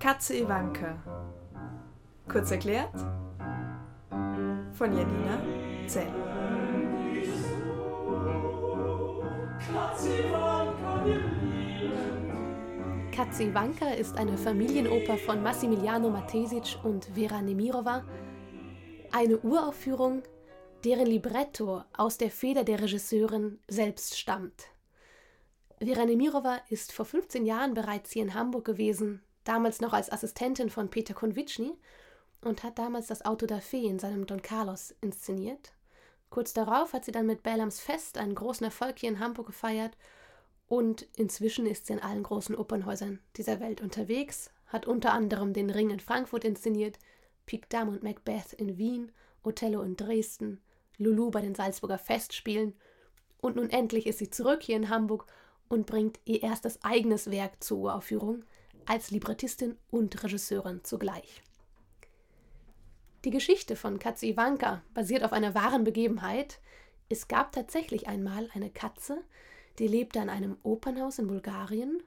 Katze Ivanka. Kurz erklärt von Janina Zell. Katze Ivanka ist eine Familienoper von Massimiliano Matesic und Vera Nemirova. Eine Uraufführung, deren Libretto aus der Feder der Regisseurin selbst stammt. Vera Nemirova ist vor 15 Jahren bereits hier in Hamburg gewesen, damals noch als Assistentin von Peter Konvitschny und hat damals das Auto da Fee in seinem Don Carlos inszeniert. Kurz darauf hat sie dann mit Bellams Fest einen großen Erfolg hier in Hamburg gefeiert und inzwischen ist sie in allen großen Opernhäusern dieser Welt unterwegs, hat unter anderem den Ring in Frankfurt inszeniert, Pic Dame und Macbeth in Wien, Othello in Dresden, Lulu bei den Salzburger Festspielen und nun endlich ist sie zurück hier in Hamburg und bringt ihr erstes eigenes Werk zur Uraufführung als Librettistin und Regisseurin zugleich. Die Geschichte von Katze Ivanka basiert auf einer wahren Begebenheit. Es gab tatsächlich einmal eine Katze, die lebte an einem Opernhaus in Bulgarien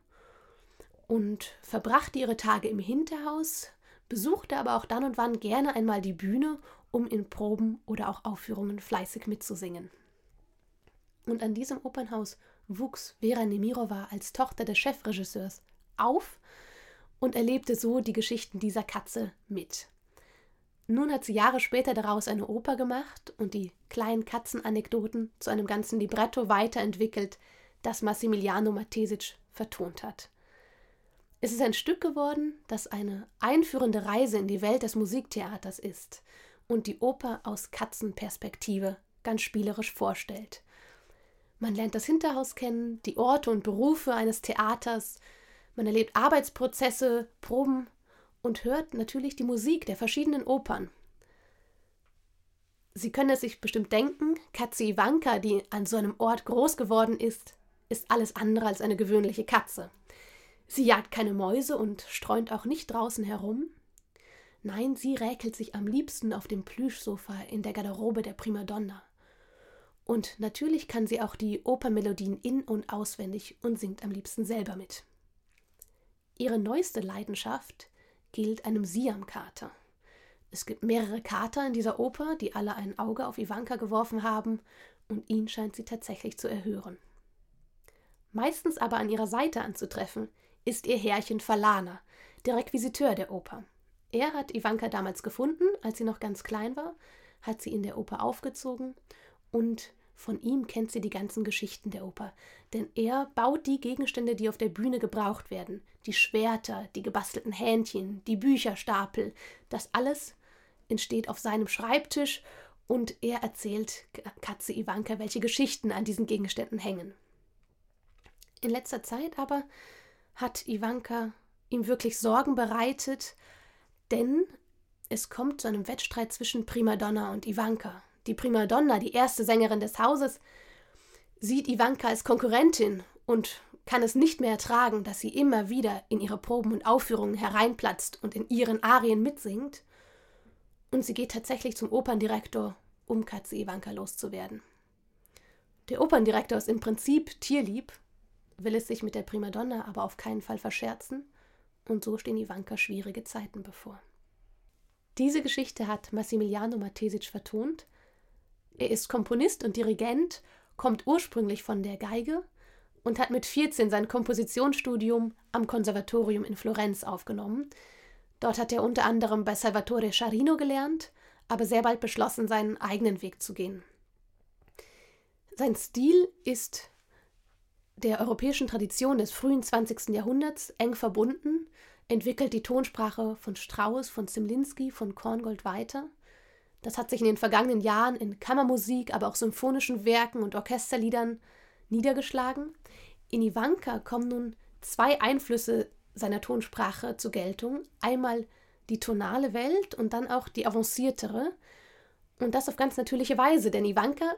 und verbrachte ihre Tage im Hinterhaus, besuchte aber auch dann und wann gerne einmal die Bühne, um in Proben oder auch Aufführungen fleißig mitzusingen. Und an diesem Opernhaus wuchs Vera Nemirova als Tochter des Chefregisseurs auf und erlebte so die Geschichten dieser Katze mit. Nun hat sie Jahre später daraus eine Oper gemacht und die kleinen Katzenanekdoten zu einem ganzen Libretto weiterentwickelt, das Massimiliano Matesic vertont hat. Es ist ein Stück geworden, das eine einführende Reise in die Welt des Musiktheaters ist und die Oper aus Katzenperspektive ganz spielerisch vorstellt. Man lernt das Hinterhaus kennen, die Orte und Berufe eines Theaters, man erlebt Arbeitsprozesse, Proben und hört natürlich die Musik der verschiedenen Opern. Sie können es sich bestimmt denken, Katze Ivanka, die an so einem Ort groß geworden ist, ist alles andere als eine gewöhnliche Katze. Sie jagt keine Mäuse und streunt auch nicht draußen herum. Nein, sie räkelt sich am liebsten auf dem Plüschsofa in der Garderobe der Primadonna. Und natürlich kann sie auch die Opernmelodien in und auswendig und singt am liebsten selber mit. Ihre neueste Leidenschaft gilt einem Siamkater. Es gibt mehrere Kater in dieser Oper, die alle ein Auge auf Ivanka geworfen haben, und ihn scheint sie tatsächlich zu erhören. Meistens aber an ihrer Seite anzutreffen, ist ihr Herrchen Falana, der Requisiteur der Oper. Er hat Ivanka damals gefunden, als sie noch ganz klein war, hat sie in der Oper aufgezogen und von ihm kennt sie die ganzen Geschichten der Oper, denn er baut die Gegenstände, die auf der Bühne gebraucht werden, die Schwerter, die gebastelten Hähnchen, die Bücherstapel, das alles entsteht auf seinem Schreibtisch und er erzählt Katze Ivanka, welche Geschichten an diesen Gegenständen hängen. In letzter Zeit aber hat Ivanka ihm wirklich Sorgen bereitet, denn es kommt zu einem Wettstreit zwischen Primadonna und Ivanka die Primadonna, die erste Sängerin des Hauses, sieht Ivanka als Konkurrentin und kann es nicht mehr ertragen, dass sie immer wieder in ihre Proben und Aufführungen hereinplatzt und in ihren Arien mitsingt. Und sie geht tatsächlich zum Operndirektor, um Katze Ivanka loszuwerden. Der Operndirektor ist im Prinzip tierlieb, will es sich mit der Primadonna aber auf keinen Fall verscherzen, und so stehen Ivanka schwierige Zeiten bevor. Diese Geschichte hat Massimiliano Matesic vertont er ist Komponist und Dirigent, kommt ursprünglich von der Geige und hat mit 14 sein Kompositionsstudium am Konservatorium in Florenz aufgenommen. Dort hat er unter anderem bei Salvatore Charino gelernt, aber sehr bald beschlossen, seinen eigenen Weg zu gehen. Sein Stil ist der europäischen Tradition des frühen 20. Jahrhunderts eng verbunden, entwickelt die Tonsprache von Strauss, von Zimlinski, von Korngold weiter – das hat sich in den vergangenen Jahren in Kammermusik, aber auch symphonischen Werken und Orchesterliedern niedergeschlagen. In Ivanka kommen nun zwei Einflüsse seiner Tonsprache zur Geltung. Einmal die tonale Welt und dann auch die avanciertere. Und das auf ganz natürliche Weise, denn Ivanka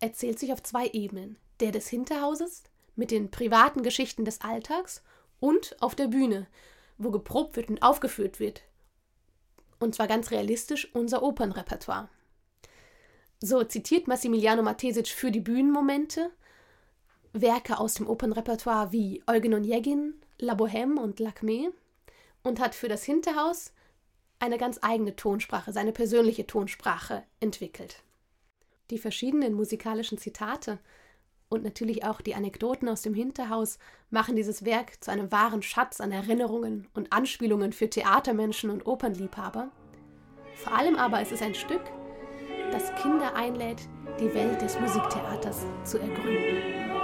erzählt sich auf zwei Ebenen. Der des Hinterhauses mit den privaten Geschichten des Alltags und auf der Bühne, wo geprobt wird und aufgeführt wird, und zwar ganz realistisch, unser Opernrepertoire. So zitiert Massimiliano Matesic für die Bühnenmomente Werke aus dem Opernrepertoire wie Eugen Onegin, La Bohème und Lacme und hat für das Hinterhaus eine ganz eigene Tonsprache, seine persönliche Tonsprache entwickelt. Die verschiedenen musikalischen Zitate und natürlich auch die Anekdoten aus dem Hinterhaus machen dieses Werk zu einem wahren Schatz an Erinnerungen und Anspielungen für Theatermenschen und Opernliebhaber. Vor allem aber ist es ein Stück, das Kinder einlädt, die Welt des Musiktheaters zu ergründen.